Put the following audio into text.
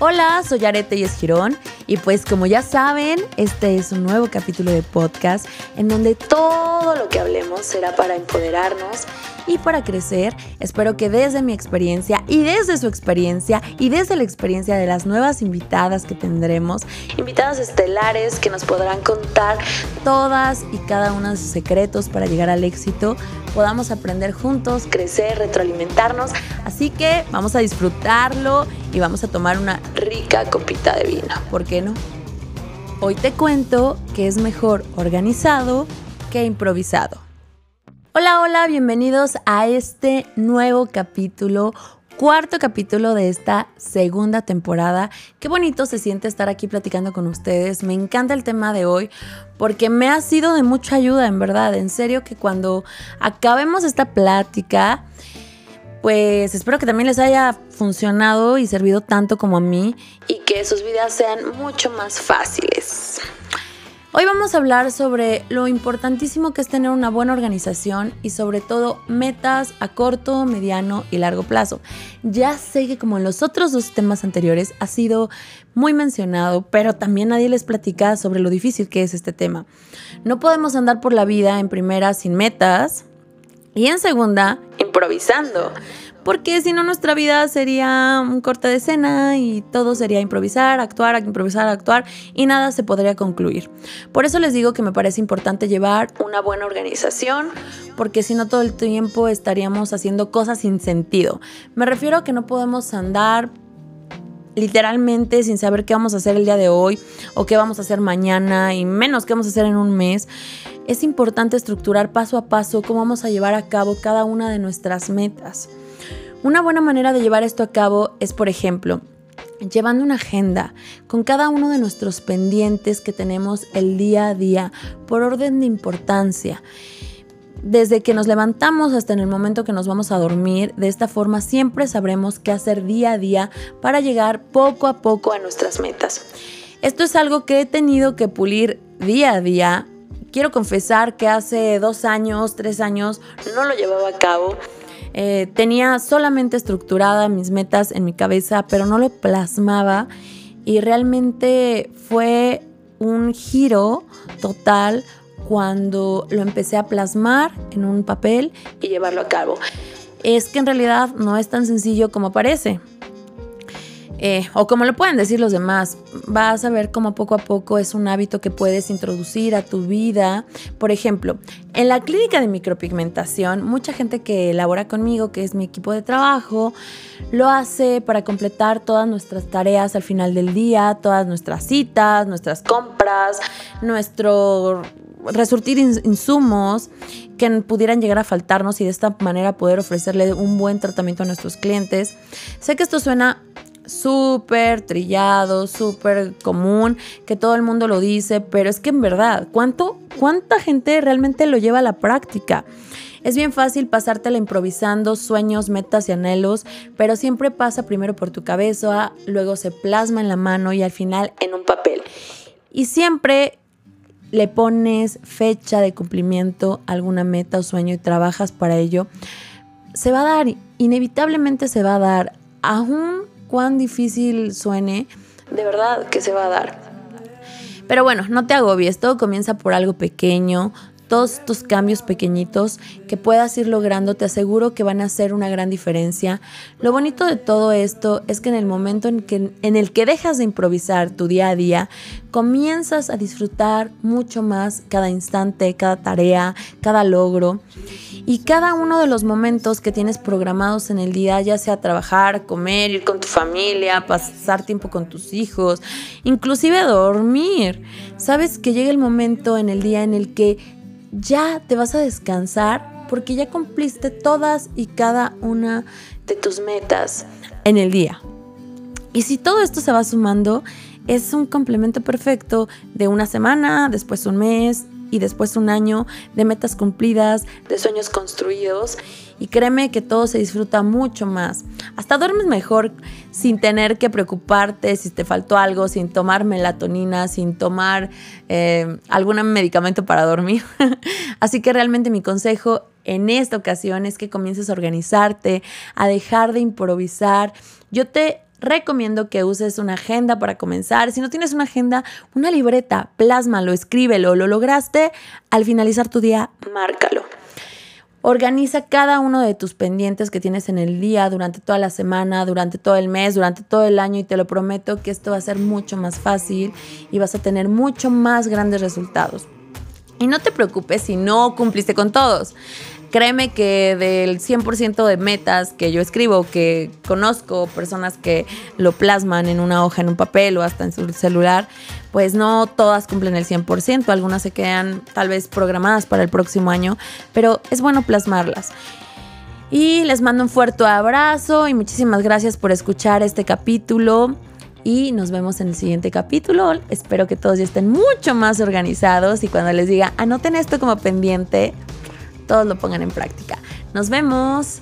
Hola, soy Arete y Girón y pues como ya saben, este es un nuevo capítulo de podcast en donde todo lo que hablemos será para empoderarnos y para crecer. Espero que desde mi experiencia y desde su experiencia y desde la experiencia de las nuevas invitadas que tendremos, invitadas estelares que nos podrán contar todas y cada uno de sus secretos para llegar al éxito, podamos aprender juntos, crecer, retroalimentarnos. Así que vamos a disfrutarlo y vamos a tomar una rica copita de vino. ¿Por qué no? Hoy te cuento que es mejor organizado que improvisado. Hola, hola, bienvenidos a este nuevo capítulo, cuarto capítulo de esta segunda temporada. Qué bonito se siente estar aquí platicando con ustedes. Me encanta el tema de hoy porque me ha sido de mucha ayuda, en verdad. En serio que cuando acabemos esta plática, pues espero que también les haya funcionado y servido tanto como a mí y que sus vidas sean mucho más fáciles. Hoy vamos a hablar sobre lo importantísimo que es tener una buena organización y sobre todo metas a corto, mediano y largo plazo. Ya sé que como en los otros dos temas anteriores ha sido muy mencionado, pero también nadie les platica sobre lo difícil que es este tema. No podemos andar por la vida en primera sin metas y en segunda improvisando porque si no nuestra vida sería un corte de escena y todo sería improvisar, actuar, improvisar, actuar y nada se podría concluir. Por eso les digo que me parece importante llevar una buena organización, porque si no todo el tiempo estaríamos haciendo cosas sin sentido. Me refiero a que no podemos andar literalmente sin saber qué vamos a hacer el día de hoy o qué vamos a hacer mañana y menos qué vamos a hacer en un mes. Es importante estructurar paso a paso cómo vamos a llevar a cabo cada una de nuestras metas. Una buena manera de llevar esto a cabo es, por ejemplo, llevando una agenda con cada uno de nuestros pendientes que tenemos el día a día por orden de importancia. Desde que nos levantamos hasta en el momento que nos vamos a dormir, de esta forma siempre sabremos qué hacer día a día para llegar poco a poco a nuestras metas. Esto es algo que he tenido que pulir día a día. Quiero confesar que hace dos años, tres años, no lo llevaba a cabo eh, tenía solamente estructurada mis metas en mi cabeza, pero no lo plasmaba y realmente fue un giro total cuando lo empecé a plasmar en un papel y llevarlo a cabo. Es que en realidad no es tan sencillo como parece. Eh, o como lo pueden decir los demás, vas a ver cómo poco a poco es un hábito que puedes introducir a tu vida. Por ejemplo, en la clínica de micropigmentación, mucha gente que elabora conmigo, que es mi equipo de trabajo, lo hace para completar todas nuestras tareas al final del día, todas nuestras citas, nuestras compras, nuestro resurtir insumos que pudieran llegar a faltarnos y de esta manera poder ofrecerle un buen tratamiento a nuestros clientes. Sé que esto suena súper trillado, súper común, que todo el mundo lo dice, pero es que en verdad, ¿cuánto, ¿cuánta gente realmente lo lleva a la práctica? Es bien fácil pasártela improvisando sueños, metas y anhelos, pero siempre pasa primero por tu cabeza, luego se plasma en la mano y al final en un papel. Y siempre le pones fecha de cumplimiento a alguna meta o sueño y trabajas para ello, se va a dar, inevitablemente se va a dar, aún cuán difícil suene, de verdad que se va a dar. Pero bueno, no te agobies, todo comienza por algo pequeño, todos estos cambios pequeñitos que puedas ir logrando, te aseguro que van a hacer una gran diferencia. Lo bonito de todo esto es que en el momento en, que, en el que dejas de improvisar tu día a día, comienzas a disfrutar mucho más cada instante, cada tarea, cada logro. Y cada uno de los momentos que tienes programados en el día, ya sea trabajar, comer, ir con tu familia, pasar tiempo con tus hijos, inclusive dormir, sabes que llega el momento en el día en el que ya te vas a descansar porque ya cumpliste todas y cada una de tus metas en el día. Y si todo esto se va sumando, es un complemento perfecto de una semana, después un mes, y después un año de metas cumplidas, de sueños construidos y créeme que todo se disfruta mucho más. Hasta duermes mejor sin tener que preocuparte si te faltó algo, sin tomar melatonina, sin tomar eh, algún medicamento para dormir. Así que realmente mi consejo en esta ocasión es que comiences a organizarte, a dejar de improvisar. Yo te recomiendo que uses una agenda para comenzar. Si no tienes una agenda, una libreta, plásmalo, escríbelo, lo lograste. Al finalizar tu día, márcalo. Organiza cada uno de tus pendientes que tienes en el día, durante toda la semana, durante todo el mes, durante todo el año y te lo prometo que esto va a ser mucho más fácil y vas a tener mucho más grandes resultados. Y no te preocupes si no cumpliste con todos. Créeme que del 100% de metas que yo escribo, que conozco personas que lo plasman en una hoja, en un papel o hasta en su celular, pues no todas cumplen el 100%, algunas se quedan tal vez programadas para el próximo año, pero es bueno plasmarlas. Y les mando un fuerte abrazo y muchísimas gracias por escuchar este capítulo y nos vemos en el siguiente capítulo. Espero que todos ya estén mucho más organizados y cuando les diga anoten esto como pendiente, todos lo pongan en práctica. Nos vemos.